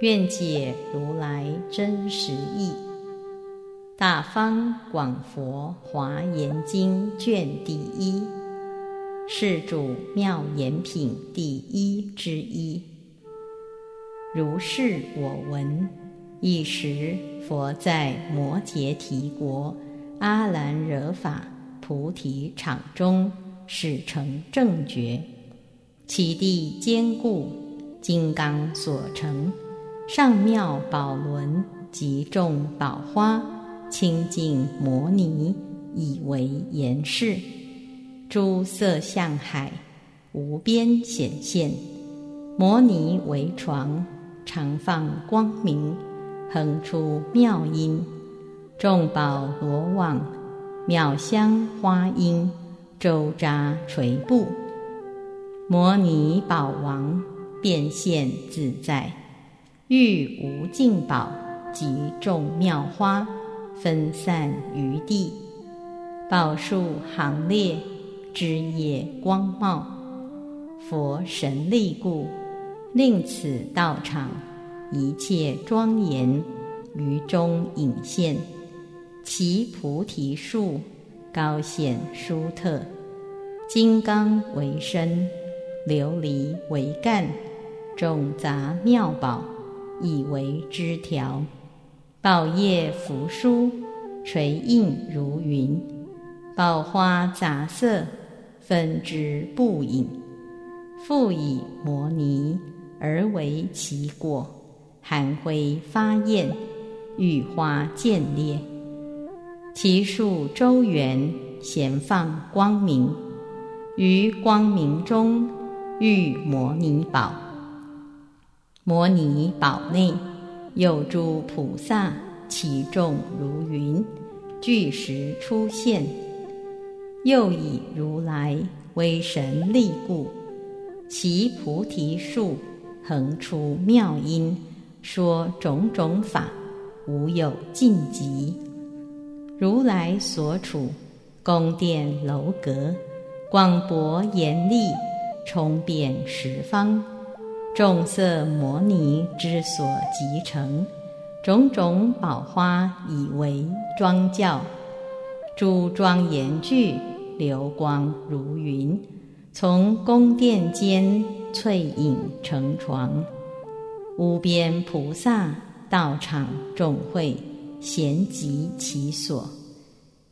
愿解如来真实义，《大方广佛华严经》卷第一，世主妙言品第一之一。如是我闻。一时，佛在摩羯提国阿兰惹法菩提场中，始成正觉，其地坚固，金刚所成。上妙宝轮及众宝花，清净摩尼，以为严饰。诸色相海，无边显现。摩尼为床，常放光明，恒出妙音。众宝罗网，妙香花音，周匝垂布。摩尼宝王变现自在。欲无尽宝及众妙花分散于地，宝树行列，枝叶光茂。佛神力故，令此道场一切庄严于中隐现。其菩提树高显殊特，金刚为身，琉璃为干，众杂妙宝。以为枝条，宝叶扶疏，垂映如云；宝花杂色，分之不隐。复以摩尼而为其果，含灰发焰，玉花渐裂。其树周圆，咸放光明，于光明中遇摩尼宝。摩尼宝内有诸菩萨，其众如云，具时出现。又以如来威神力故，其菩提树横出妙音，说种种法，无有尽极。如来所处宫殿楼阁，广博严丽，充遍十方。众色摩尼之所集成，种种宝花以为庄教，诸庄严具流光如云，从宫殿间翠影成床，无边菩萨道场众会，咸集其所，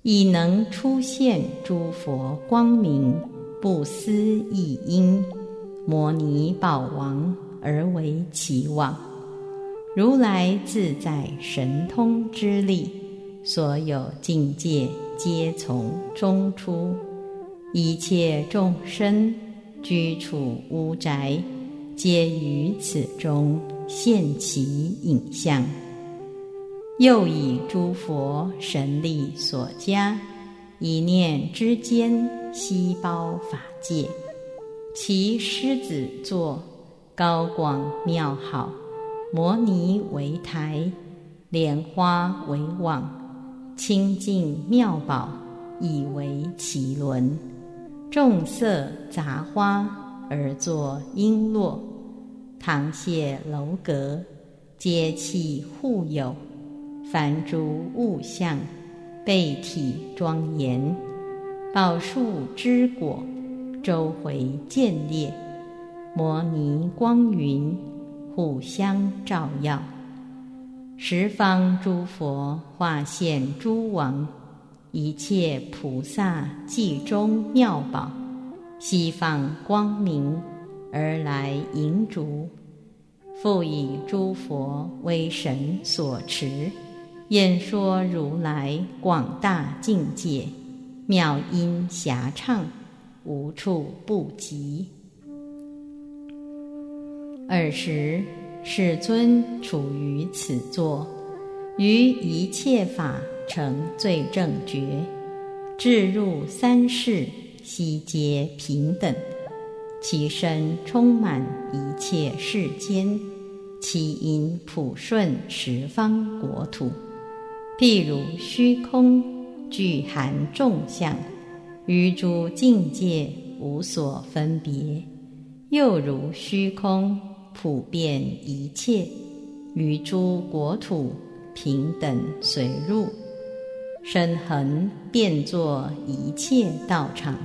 以能出现诸佛光明，不思一因。摩尼宝王而为其王，如来自在神通之力，所有境界皆从中出。一切众生居处屋宅，皆于此中现其影像。又以诸佛神力所加，一念之间悉包法界。其狮子座高广妙好，摩尼为台，莲花为网，清净妙宝以为其轮，众色杂花而作璎珞，堂榭楼阁皆器护有，凡诸物象，备体庄严，宝树之果。周回见列，摩尼光云互相照耀，十方诸佛化现诸王，一切菩萨髻中妙宝，西方光明而来迎逐，复以诸佛为神所持，演说如来广大境界，妙音遐唱。无处不及。尔时，世尊处于此座，于一切法成最正觉，至入三世，悉皆平等。其身充满一切世间，其因普顺十方国土。譬如虚空具含众相，于诸境界无所分别；又如虚空普遍一切，于诸国土平等随入。身恒变作一切道场，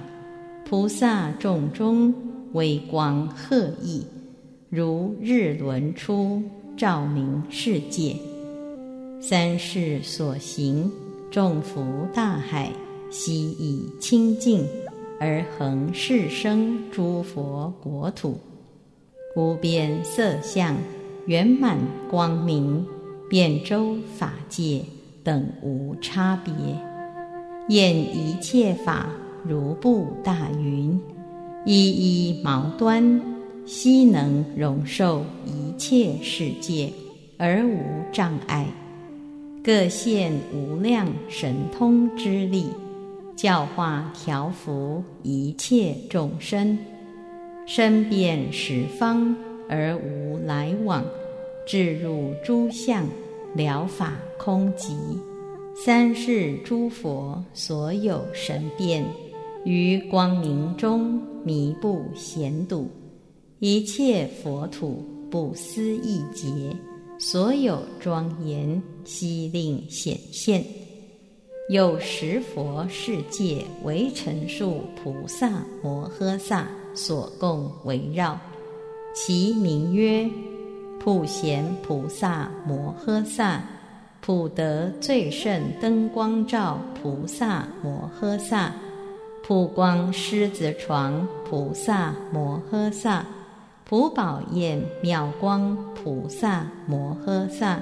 菩萨众中。微光赫熠，如日轮出，照明世界。三世所行，众福大海，悉以清净而恒世生诸佛国土，无边色相，圆满光明，遍周法界等无差别，演一切法如布大云。一一毛端，悉能容受一切世界，而无障碍。各现无量神通之力，教化调伏一切众生，身遍十方而无来往，至入诸相，了法空寂。三世诸佛所有神变。于光明中弥不显睹，一切佛土不思议劫，所有庄严悉令显现。有十佛世界为陈数菩萨摩诃萨所共围绕，其名曰普贤菩萨摩诃萨、普德最胜灯光照菩萨摩诃萨。普光狮子床菩萨摩诃萨，普宝焰妙光菩萨摩诃萨，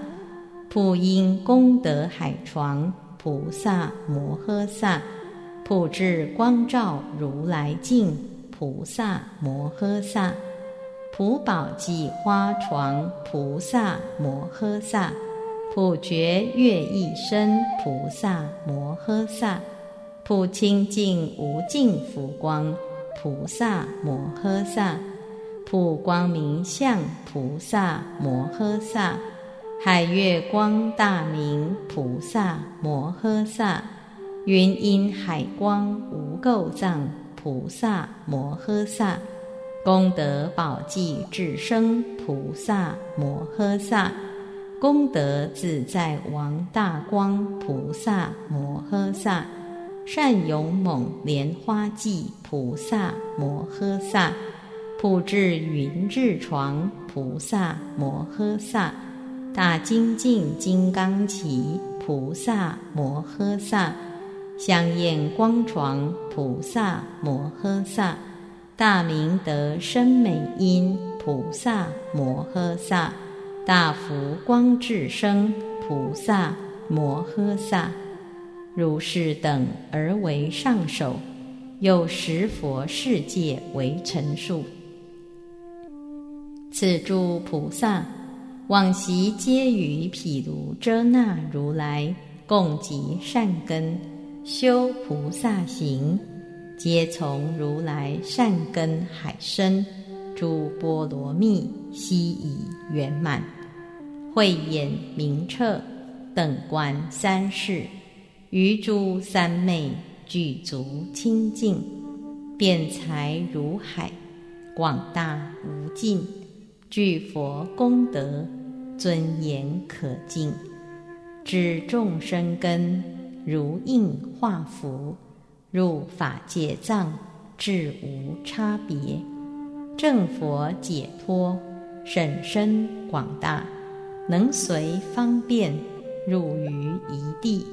普音功德海床菩萨摩诃萨，普智光照如来境菩萨摩诃萨，普宝髻花床菩萨摩诃萨，普觉月一身菩萨摩诃萨。普清净无尽福光菩萨摩诃萨，普光明相菩萨摩诃萨，海月光大明菩萨摩诃萨，云音海光无垢藏菩萨摩诃萨，功德宝济智生菩萨摩诃萨，功德自在王大光菩萨摩诃萨。善勇猛莲花髻菩萨摩诃萨，普智云智床菩萨摩诃萨，大精进金刚旗菩萨摩诃萨，香焰光床菩萨摩诃萨，大明德深美音菩萨摩诃萨，大福光智生菩萨摩诃萨。如是等而为上首，有十佛世界为陈数。此诸菩萨往昔皆与毗卢遮那如来共集善根，修菩萨行，皆从如来善根海深，诸波罗蜜悉已圆满，慧眼明彻，等观三世。于诸三昧具足清净，辩才如海，广大无尽，具佛功德，尊严可敬，知众生根，如应化符，入法界藏，至无差别，正佛解脱，甚深广大，能随方便，入于一地。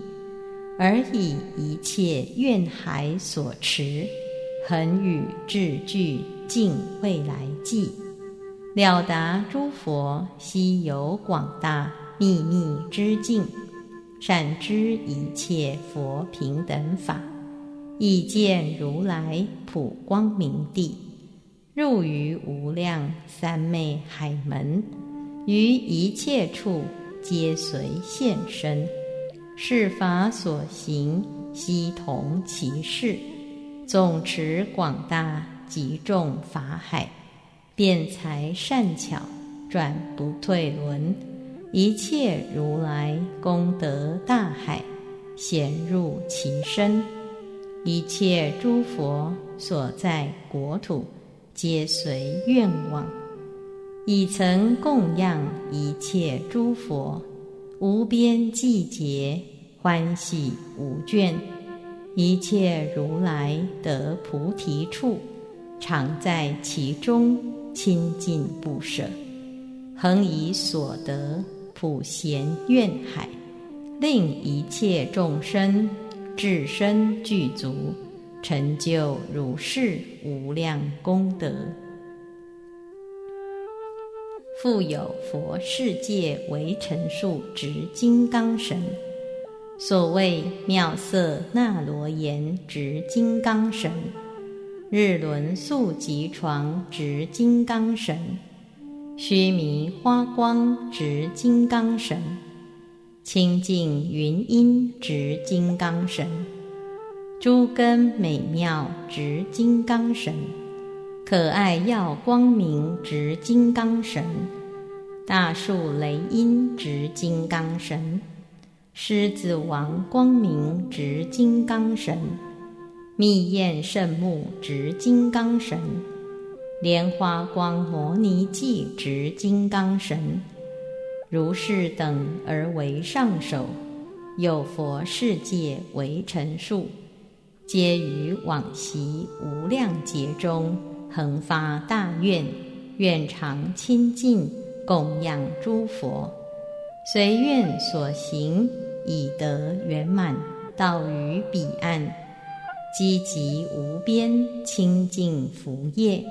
而以一切愿海所持，恒与智具尽未来际，了达诸佛悉有广大秘密之境，善知一切佛平等法，已见如来普光明地，入于无量三昧海门，于一切处皆随现身，是法所行，悉同其事。总持广大极众法海，辩才善巧，转不退轮。一切如来功德大海，显入其身。一切诸佛所在国土，皆随愿望，已曾供养一切诸佛，无边际劫，欢喜无倦。一切如来得菩提处，常在其中，亲近不舍，恒以所得普贤愿海，令一切众生至身具足，成就如是无量功德。复有佛世界为陈数执金刚神。所谓妙色那罗延执金刚神，日轮宿吉床执金刚神，须弥花光执金刚神，清净云音执金刚神，诸根美妙执金刚神，可爱耀光明执金刚神，大树雷音执金刚神。狮子王光明执金刚神，密焰圣目执金刚神，莲花光摩尼髻执金刚神，如是等而为上首，有佛世界为陈数，皆于往昔无量劫中恒发大愿，愿常亲近供养诸佛。随愿所行，以得圆满，到于彼岸，积极无边清净福业，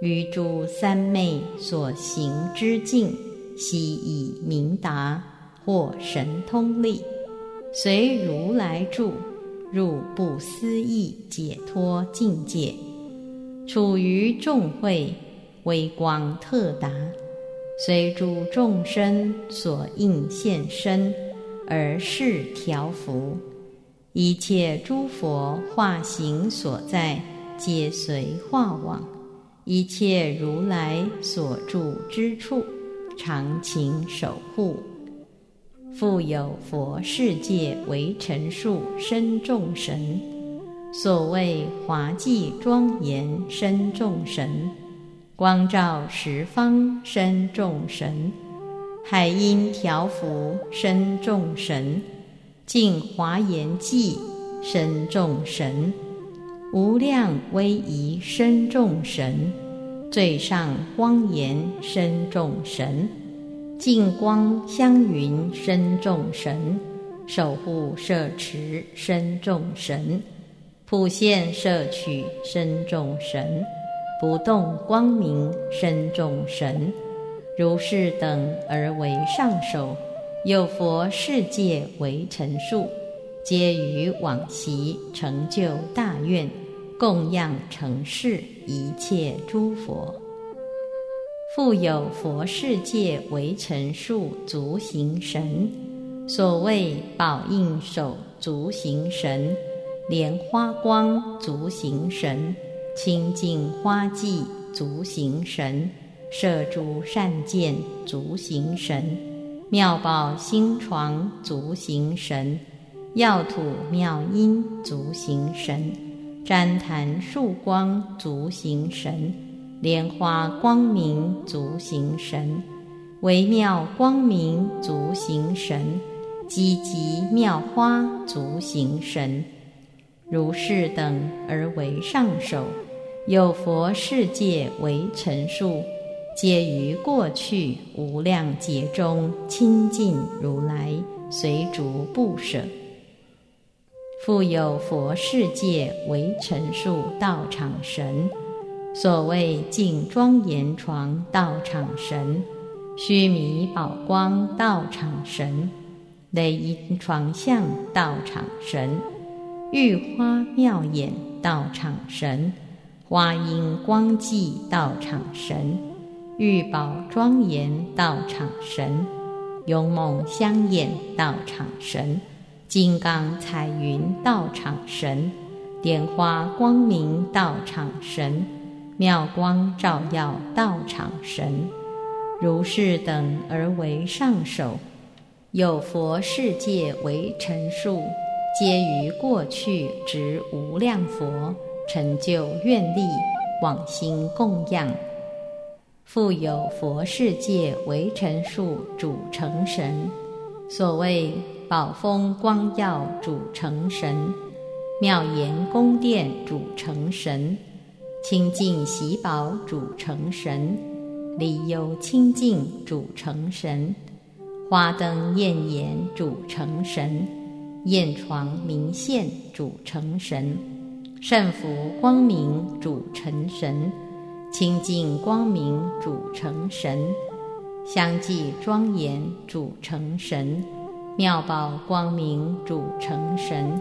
于诸三昧所行之境，悉以明达，或神通力，随如来住，入不思议解脱境界，处于众会，微光特达。随诸众生所应现身，而是调伏；一切诸佛化形所在，皆随化往；一切如来所住之处，常勤守护。复有佛世界为陈数身众神，所谓华髻庄严身众神。光照十方身众神，海音调伏身众神，净华严寂身众神，无量威仪身众神，最上光严身众神，净光香云身众神，守护摄持身众神，普现摄取身众神。不动光明身众神，如是等而为上首，有佛世界为陈数，皆于往昔成就大愿，供养成世一切诸佛。复有佛世界为陈数足行神，所谓宝应手足行神，莲花光足行神。清净花髻足行神，摄诸善见足行神，妙宝星床足行神，药土妙音足行神，旃檀树光足行神，莲花光明足行神，微妙光明足行神，积极妙花足行神，如是等而为上首。有佛世界为陈述，皆于过去无量劫中亲近如来，随逐不舍。复有佛世界为陈数道场神，所谓净庄严床道场神，须弥宝光道场神，雷音床相道场神，玉花妙眼道场神。花音光寂道场神，玉宝庄严道场神，勇猛香艳道场神，金刚彩云道场神，点花光明道场神，妙光照耀道场神，如是等而为上首，有佛世界为陈述，皆于过去执无量佛成就愿力，往心供养。复有佛世界为尘数主成神，所谓宝峰光耀主成神，妙严宫殿主成神，清净喜宝主成神，离忧清净主成神，花灯焰炎主成神，焰床明现主成神，圣福光明主成神。清净光明主成神，相继庄严主成神，妙宝光明主成神，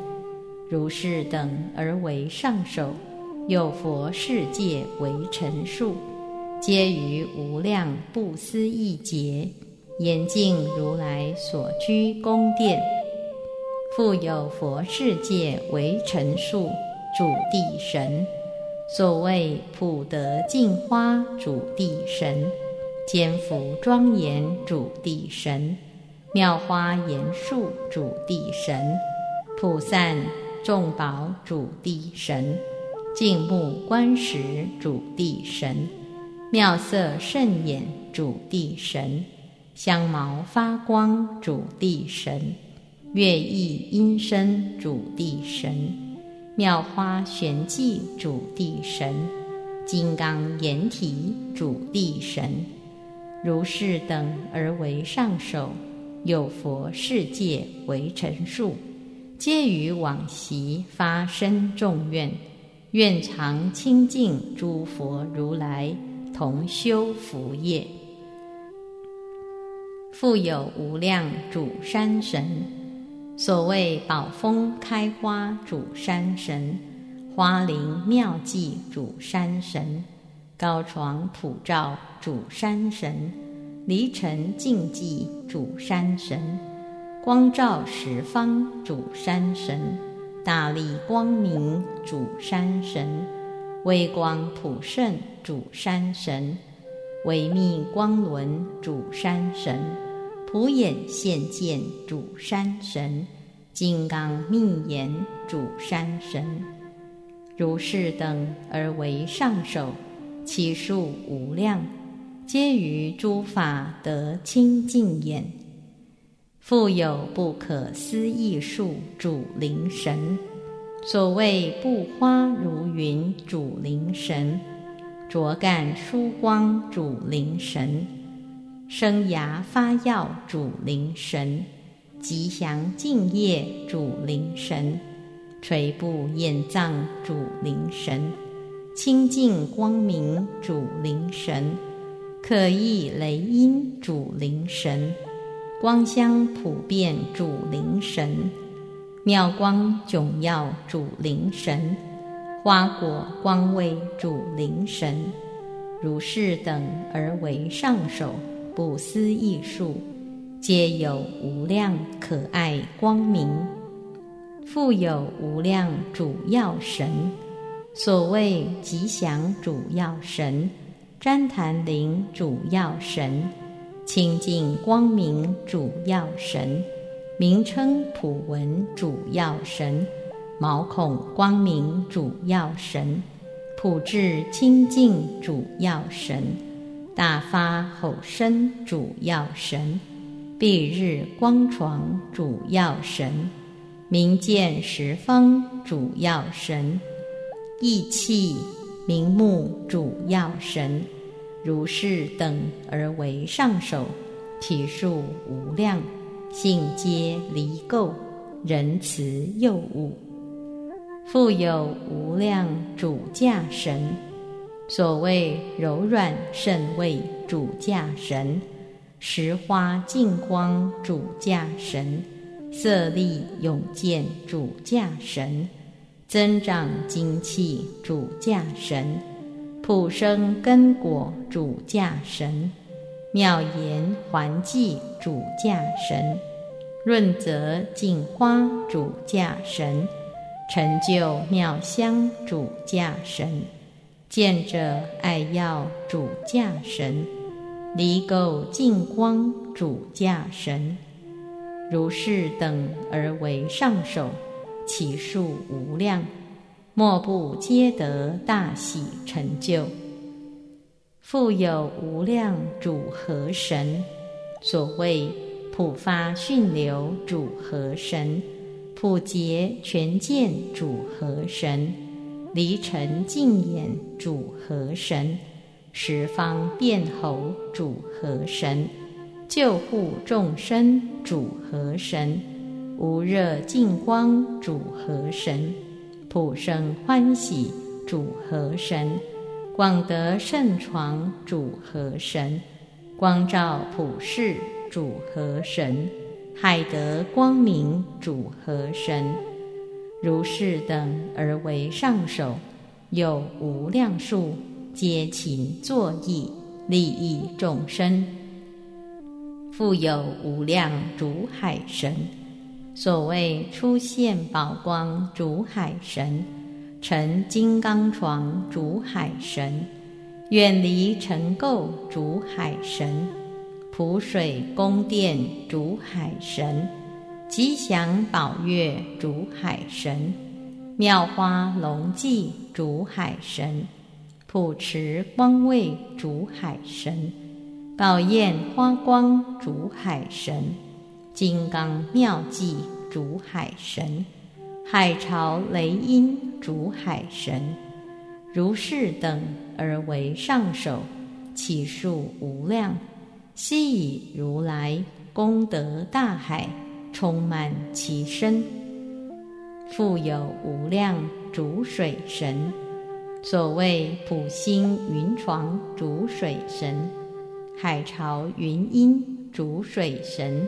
如是等而为上首，有佛世界为陈数，皆于无量不思议劫，严净如来所居宫殿，复有佛世界为陈数，主地神。所谓普德净花主地神，坚福庄严主地神，妙花严树主地神，普散众宝主地神，净目观时主地神，妙色甚眼主地神，香毛发光主地神，乐意音声主地神。妙花玄寂主地神，金刚岩体主地神，如是等而为上首，有佛世界为陈数，皆于往昔发生众愿，愿常清净诸佛如来同修福业，复有无量主山神。所谓宝峰开花主山神，花林妙计主山神，高床普照主山神，离尘净寂主山神，光照十方主山神，大力光明主山神，微光普胜主山神，微密光轮主山神。普眼现见主山神，金刚密言主山神，如是等而为上首，其数无量，皆于诸法得清净眼。复有不可思议数主灵神，所谓布花如云主灵神，卓干殊光主灵神。生涯发耀主灵神，吉祥净业主灵神，垂布眼藏主灵神，清净光明主灵神，可意雷音主灵神，光香普遍主灵神，妙光迥耀主灵神，花果光味主灵神，如是等而为上首。不思议数，皆有无量可爱光明，复有无量主要神。所谓吉祥主要神、旃檀林主要神、清净光明主要神、名称普文主要神、毛孔光明主要神、普智清净主要神。大发吼声主要神，蔽日光床主要神，明见十方主要神，意气明目主要神，如是等而为上首，体数无量，性皆离垢，仁慈幼物，复有无量主驾神。所谓柔软甚味主驾神，石花净光主驾神，色力永健主驾神，增长精气主驾神，普生根果主驾神；妙言还记主驾神；润泽净花主驾神；成就妙香主驾神；见者爱要主驾神；离垢净光主驾神。如是等而为上首，其数无量。莫不皆得大喜成就。复有无量主和神，所谓普发训流主和神，普结全见主和神，离尘净眼主河神，十方变猴主河神，救护众生主河神，无热净光主河神。普生欢喜主河神，广德圣床主河神，光照普世主河神，海德光明主和神，如是等而为上首，有无量数，皆勤作意，利益众生。复有无量主海神。所谓出现宝光主海神，成金刚床主海神，远离尘垢主海神，普水宫殿主海神，吉祥宝月主海神，妙花龙髻主海神，普持光位主海神，宝焰花光主海神。金刚妙计主海神，海潮雷音主海神，如是等而为上首，其数无量。悉以如来功德大海充满其身。复有无量主水神，所谓普星云床主水神，海潮云音主水神。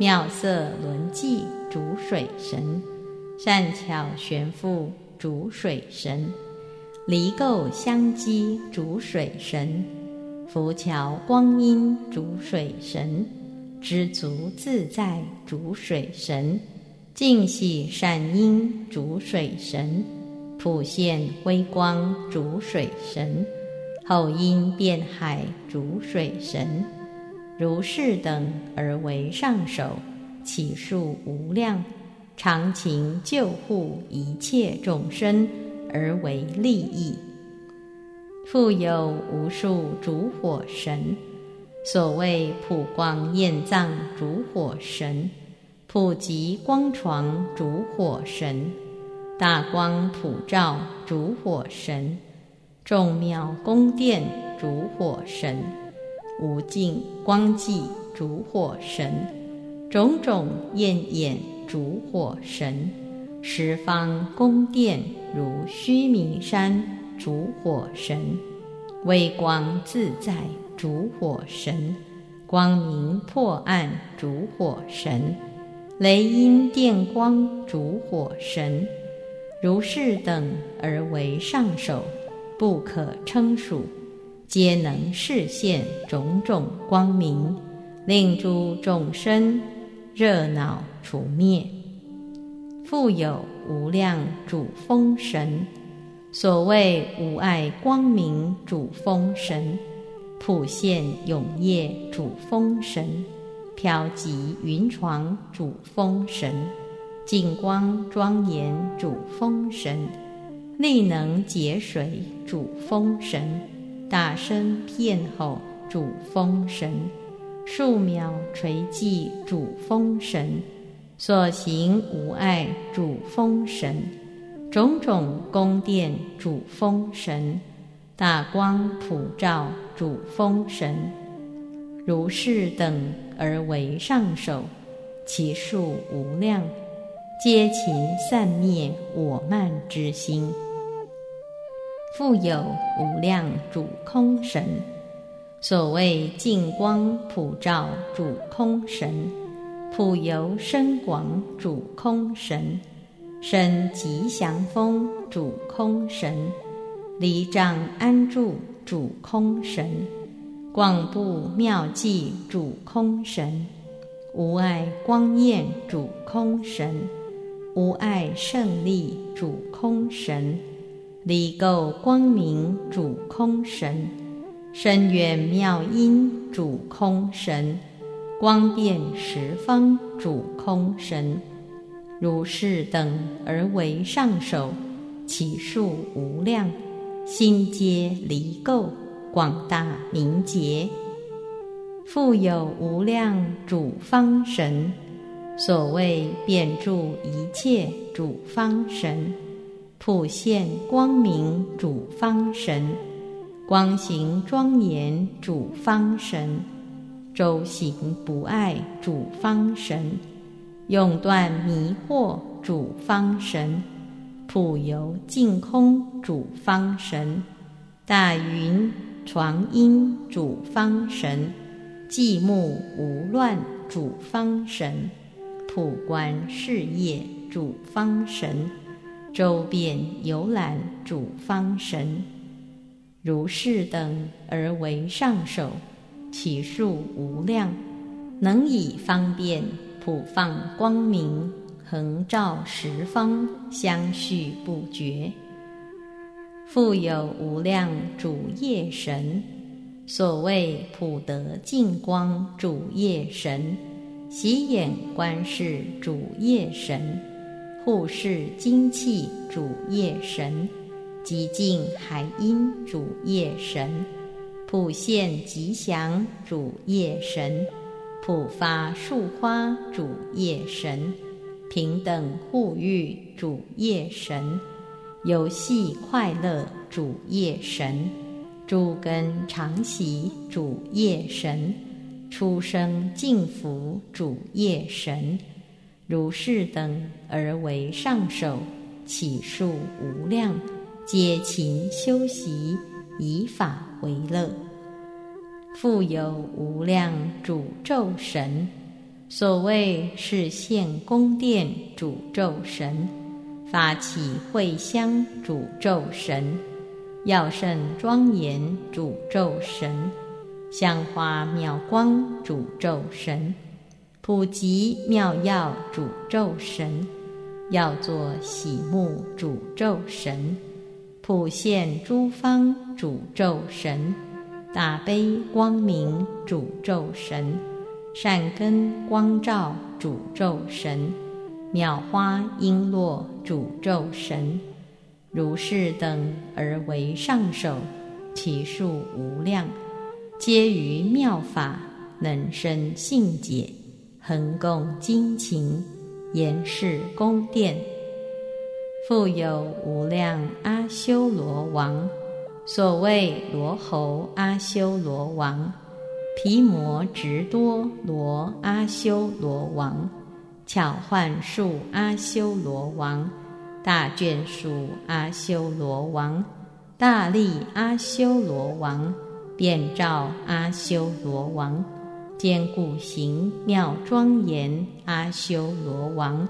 妙色轮髻主水神，善巧悬覆主水神，离垢相积主水神，浮桥光阴主水神，知足自在主水神，净喜善因主水神，普现辉光主水神，后因变海主水神。如是等而为上首，其数无量，常勤救护一切众生而为利益。复有无数烛火神，所谓普光焰藏烛火神，普及光床烛火神，大光普照烛火神，众妙宫殿烛火神。无尽光际烛火神，种种焰眼烛火神，十方宫殿如须弥山烛火神，微光自在烛火神，光明破暗烛火神，雷音电光烛火神，如是等而为上首，不可称数。皆能示现种种光明，令诸众生热恼除灭。复有无量主风神，所谓无碍光明主风神，普现永业主风神，飘极云床主风神，净光庄严主风神，内能解水主风神。大声片吼主风神，数秒垂祭主风神，所行无碍主风神，种种宫殿主风神，大光普照主风神，如是等而为上首，其数无量，皆勤散灭我慢之心。复有无量主空神，所谓净光普照主空神，普游深广主空神，生吉祥风主空神，离障安住主空神，广布妙计主空神，无碍光焰主空神，无碍胜利主空神，离垢光明主空神，深远妙音主空神，光遍十方主空神。如是等而为上首，其数无量，心皆离垢，广大明洁，复有无量主方神。所谓遍住一切主方神，普现光明主方神，光行庄严主方神，周行不爱主方神。永断迷惑主方神，普游净空主方神，大云床音主方神，寂目无乱主方神，普观事业主方神，周遍游览主方神，如是等而为上首，其数无量，能以方便。普放光明，横照十方，相续不绝。复有无量主业神，所谓普德净光主业神，喜眼观世主业神，护世精气主业神，极净海音主业神，普现吉祥主业神。普发树花主业神，平等护育主业神，游戏快乐主业神，诸根常喜主业神，出生净福主业神，如是等而为上首，起数无量，皆勤修习，以法为乐。复有无量主咒神，所谓是现宫殿主咒神，发起会香主咒神，药圣庄严主咒神，香花妙光主咒神，普及妙药主咒神，要作喜目主咒神，普现诸方主咒神。大悲光明主咒神，善根光照主咒神，妙花璎珞主咒神，如是等而为上首，其数无量，皆于妙法能生信解，恒供精勤，严饰宫殿，复有无量阿修罗王。所谓罗侯阿修罗王、毗摩直多罗阿修罗王、巧幻术阿修罗王、大眷属阿修罗王、大力阿修罗王、遍照阿修罗王、坚固行妙庄严阿修罗王、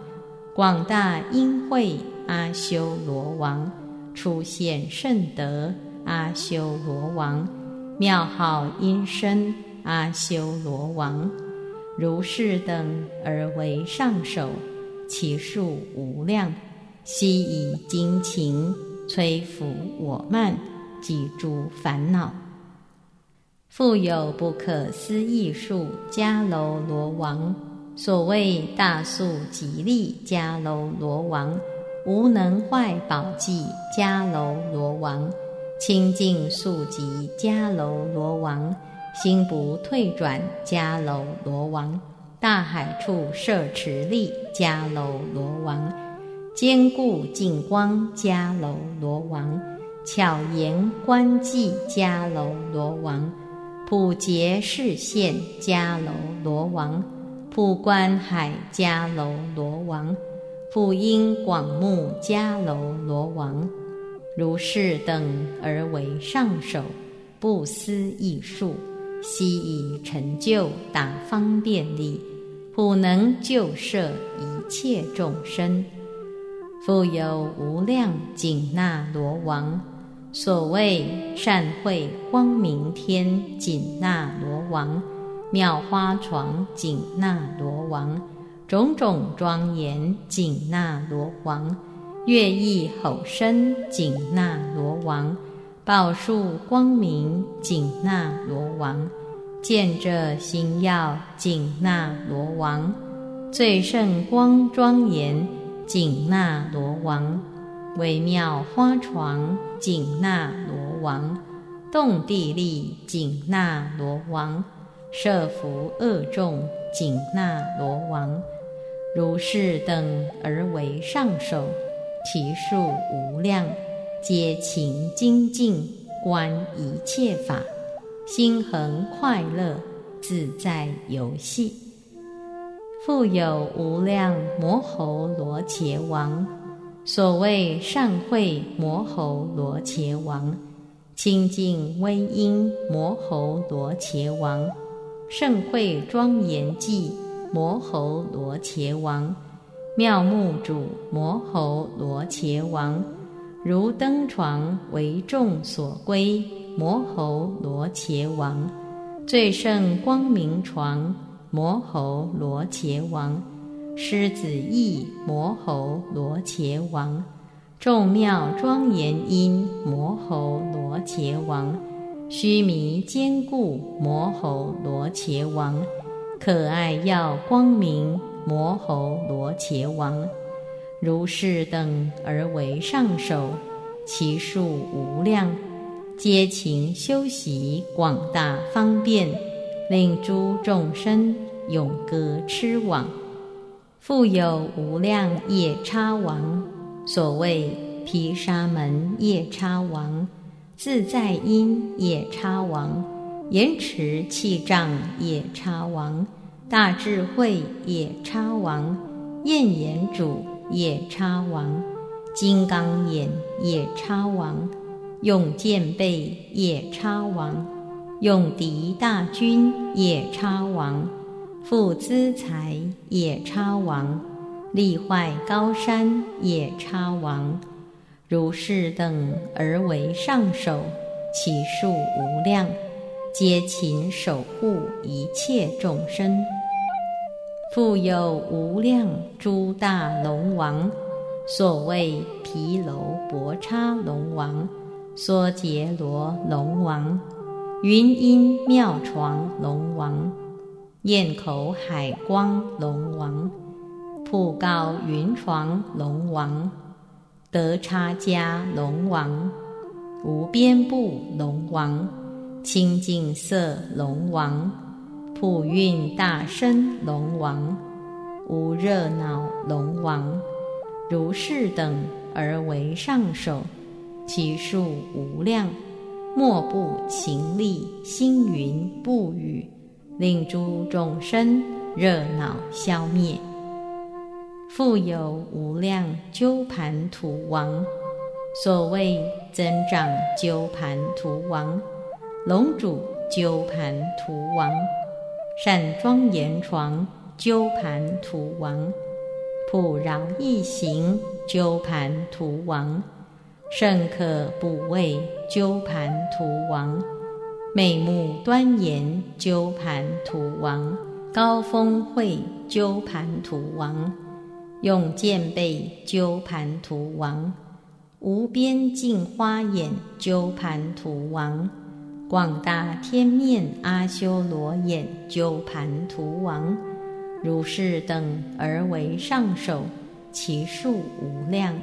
广大因慧阿修罗王、出现圣德。阿修罗王，妙好音声，阿修罗王，如是等而为上首，其数无量，悉以精勤摧伏我慢，及诸烦恼。复有不可思议数迦楼罗王，所谓大速吉利迦楼罗王，无能坏宝济迦楼罗王。清净速疾迦楼罗王，心不退转迦楼罗王，大海处摄持力迦楼罗王，坚固净光迦楼罗王，巧言观计迦楼罗王，普结视线迦楼罗王，普观海迦楼罗王，普音广目迦楼罗王。如是等而为上首，不思议数，悉以成就大方便力，普能救摄一切众生。复有无量紧那罗王，所谓善会光明天紧那罗王，妙花床紧那罗王，种种庄严紧那罗王，乐意吼声紧那罗王，宝树光明紧那罗王，见者心要紧那罗王，最胜光庄严紧那罗王。微妙花床紧那罗王，动地利紧那罗王，设伏恶众紧那罗王，如是等而为上首，其数无量，皆勤精进观一切法，心恒快乐自在游戏，复有无量摩吼罗伽王。所谓善会摩吼罗伽王，清净威音摩吼罗伽王，盛会庄严记摩吼罗伽王，妙目主摩吼罗伽王，如灯床为众所归摩吼罗伽王，最胜光明床摩吼罗伽王。狮子意摩吼罗伽王，众妙庄严音摩吼罗伽王，须弥坚固摩吼罗伽王，可爱耀光明摩吼罗伽王，如是等而为上首，其数无量，皆勤修习广大方便，令诸众生永歌痴往。复有无量夜叉王，所谓毗沙门夜叉王、自在因夜叉王、延迟气障夜叉王、大智慧夜叉王、焰眼主夜叉王、金刚眼夜叉王、用剑背夜叉王、用敌大军夜叉王。富资财夜叉王，力坏高山也叉王，如是等而为上首，其数无量，皆勤守护一切众生。复有无量诸大龙王，所谓毗楼薄叉龙王、梭杰罗龙王、云音妙床龙王。焰口海光龙王，普高云床龙王，德差迦龙王，无边部龙王，清净色龙王，普运大身龙王，无热恼龙王，如是等而为上首，其数无量，莫不勤力星云不语。令诸众生热恼消灭。复有无量鸠盘图王，所谓增长鸠盘图王、龙主鸠盘图王、善庄严床鸠盘图王、普饶一行鸠盘图王、甚可补位鸠盘图王。美目端严鸠盘图王，高峰会鸠盘图王，用剑背鸠盘图王，无边净花眼鸠盘图王，广大天面阿修罗眼鸠盘图王，如是等而为上首，其数无量，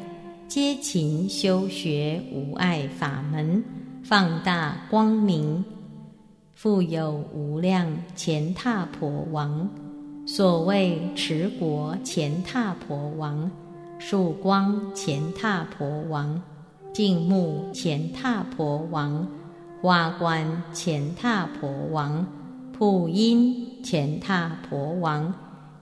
皆勤修学无碍法门，放大光明。复有无量乾闼婆王，所谓持国乾闼婆王、树光乾闼婆王、静目乾闼婆王、花冠乾闼婆王、普音前闼婆王、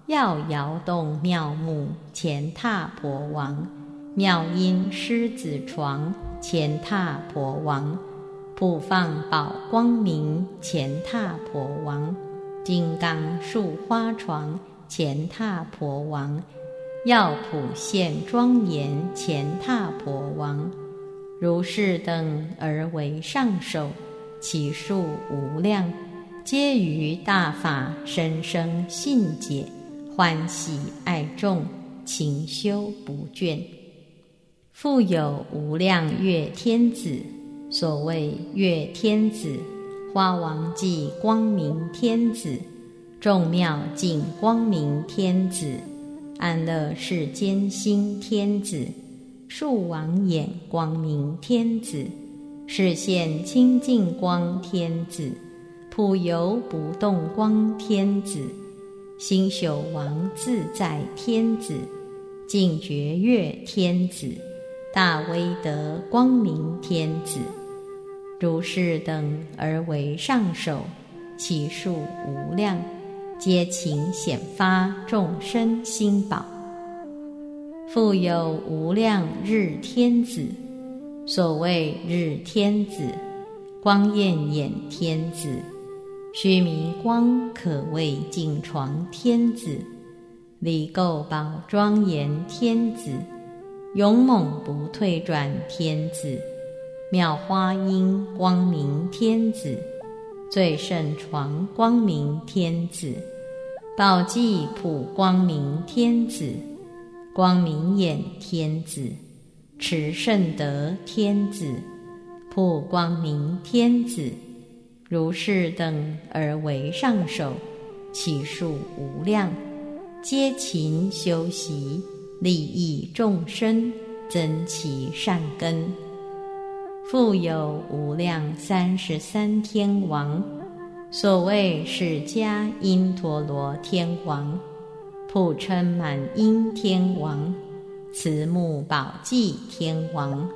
要摇动妙目乾闼婆王、妙音狮子床前闼婆王。普放宝光明前闼婆王，金刚树花床前闼婆王，药普现庄严前闼婆王，如是等而为上首，其数无量，皆于大法深生信解，欢喜爱众，勤修不倦。复有无量月天子，所谓月天子，花王即光明天子，众妙尽光明天子，安乐世间心天子。树王眼光明天子，视现清净光天子，普游不动光天子，心朽王自在天子，净觉月天子，大威德光明天子，如是等而为上首，其数无量，皆勤显发众生心宝。复有无量日天子，所谓日天子，光焰眼天子，须弥光可谓净床天子，离垢宝庄严天子，勇猛不退转天子，妙花音光明天子，最胜床光明天子，宝济普光明天子。光明眼天子，持圣德天子，普光明天子，如是等而为上首，其数无量，皆勤修习，利益众生，增其善根。复有无量三十三天王，所谓释迦因陀罗天王。普称满音天王，慈目宝济天王，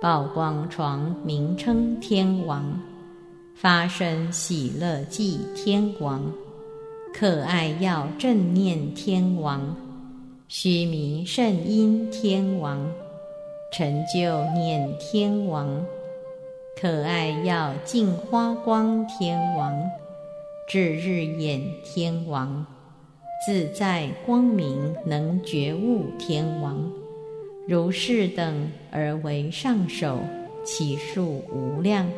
宝光床名称天王，发生喜乐济天王，可爱要正念天王，须弥圣音天王，成就念天王，可爱要净花光天王，至日眼天王。自在光明能觉悟天王，如是等而为上首，其数无量，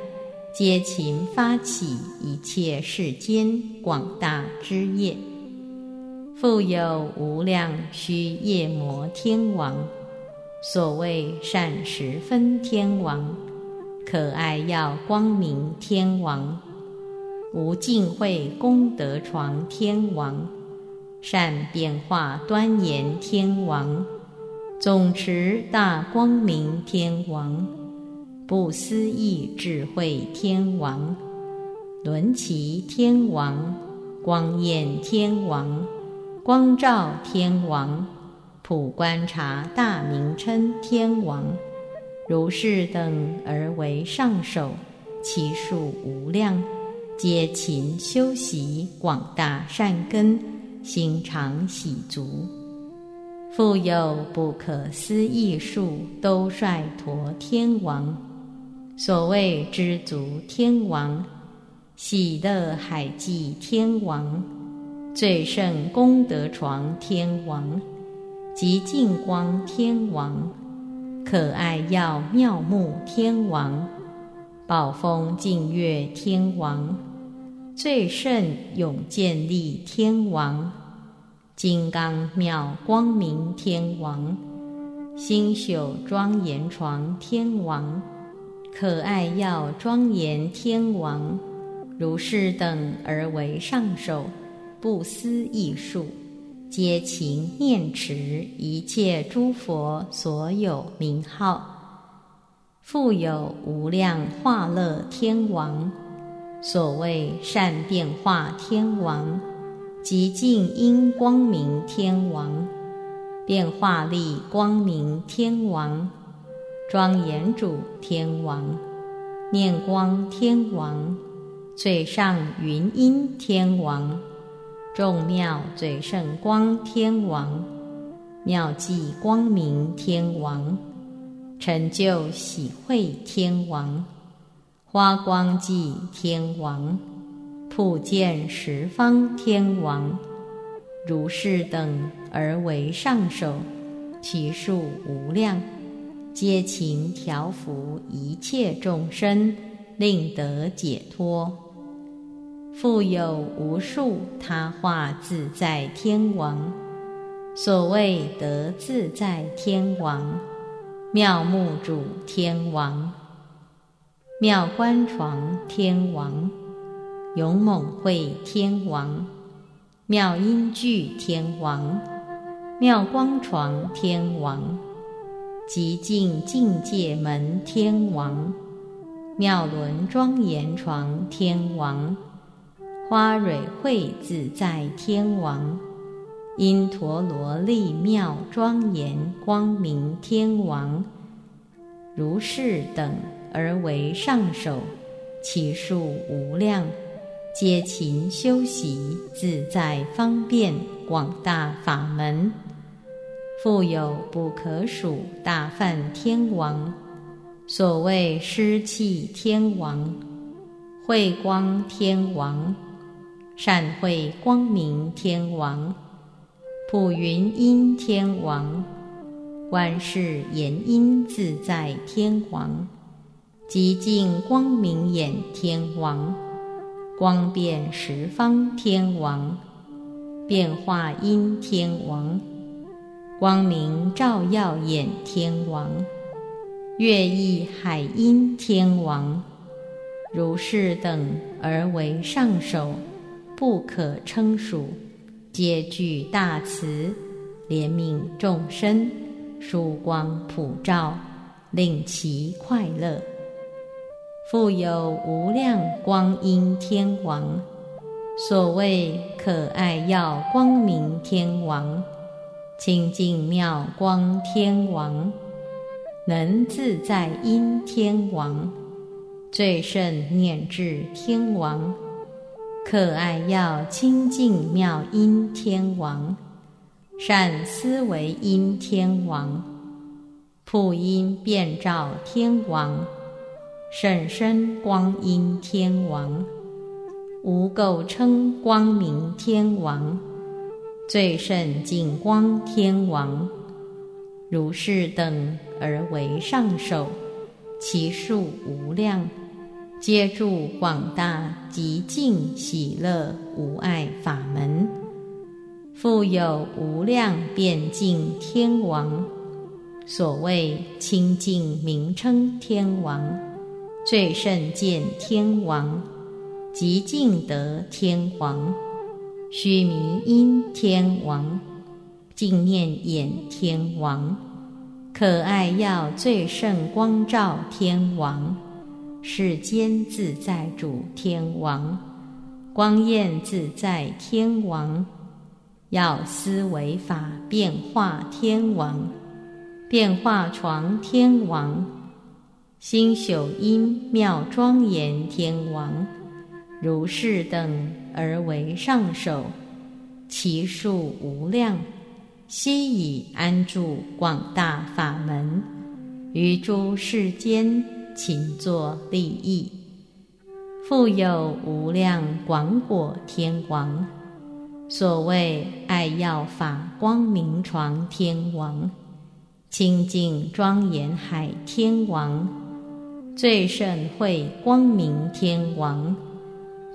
皆勤发起一切世间广大之业。复有无量须夜摩天王，所谓善十分天王，可爱要光明天王，无尽慧功德床天王。善变化端严天王，总持大光明天王，不思议智慧天王，轮齐天王，光焰天王，光照天王，普观察大名称天王，如是等而为上首，其数无量，皆勤修习广大善根。心常喜足，复有不可思议数兜率陀天王，所谓知足天王、喜乐海济天王、最胜功德床天王、极净光天王、可爱耀妙目天王、宝峰净月天王。最胜永建立天王，金刚妙光明天王，星宿庄严床天王，可爱耀庄严天王，如是等而为上首，不思议数，皆勤念持一切诸佛所有名号，复有无量化乐天王。所谓善变化天王，极净因光明天王，变化力光明天王，庄严主天王，念光天王，最上云音天王，众妙最胜光天王，妙计光明天王，成就喜慧天王。花光际天王，普见十方天王，如是等而为上首，其数无量，皆勤调伏一切众生，令得解脱。复有无数他化自在天王，所谓得自在天王，妙目主天王，妙观床天王，勇猛会天王，妙音具天王，妙光床天王。极净境界门天王，妙轮庄严床天王，花蕊慧自在天王，因陀罗利妙庄严光明天王，如是等而为上首，其数无量，皆勤修习自在方便广大法门。复有不可数大梵天王，所谓湿气天王、慧光天王、善慧光明天王、普云音天王、万事言音自在天王、极净光明眼天王、光遍十方天王、变化音天王。光明照耀眼天王，月意海音天王，如是等而为上首，不可称数，皆具大慈，怜悯众生，殊光普照，令其快乐。复有无量光阴天王，所谓可爱耀光明天王。清净妙光天王，能自在音天王，最胜念智天王，可爱要清净妙音天王，善思维音天王，普音遍照天王，甚深光音天王，无垢称光明天王。最胜净光天王，如是等而为上首，其数无量，皆住广大极净喜乐无碍法门。复有无量遍净天王，所谓清净名称天王，最胜见天王，极净德天王。须弥音天王，净念眼天王，可爱要最胜光照天王，世间自在主天王，光焰自在天王，要思维法变化天王，变化床天王，心朽音妙庄严天王。如是等而为上首，其数无量，悉以安住广大法门，于诸世间勤作利益。复有无量广果天王，所谓爱要法光明床天王，清净庄严海天王，最胜慧光明天王。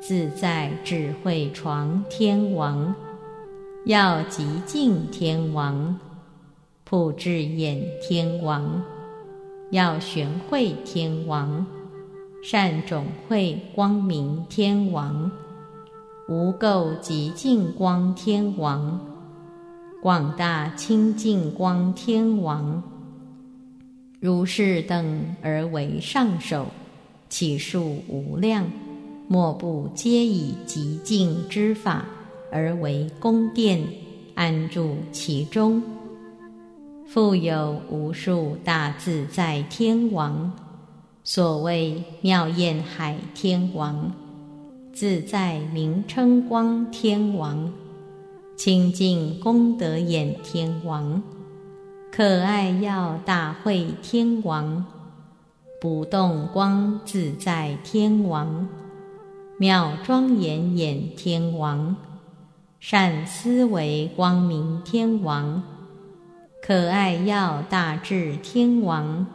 自在智慧床天王，要极净天王，普智眼天王，要玄慧天王，善种慧光明天王，无垢极净光天王，广大清净光天王，如是等而为上首，其数无量。莫不皆以极静之法而为宫殿，安住其中。复有无数大自在天王，所谓妙焰海天王、自在名称光天王、清净功德眼天王、可爱耀大会天王、不动光自在天王。妙庄严眼天王，善思维光明天王，可爱要大智天王，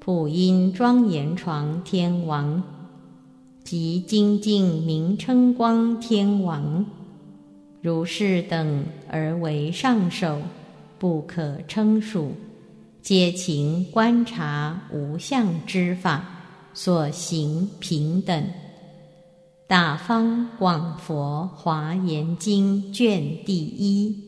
普音庄严床天王，及精进名称光天王，如是等而为上首，不可称数，皆勤观察无相之法，所行平等。大方广佛华严经卷第一。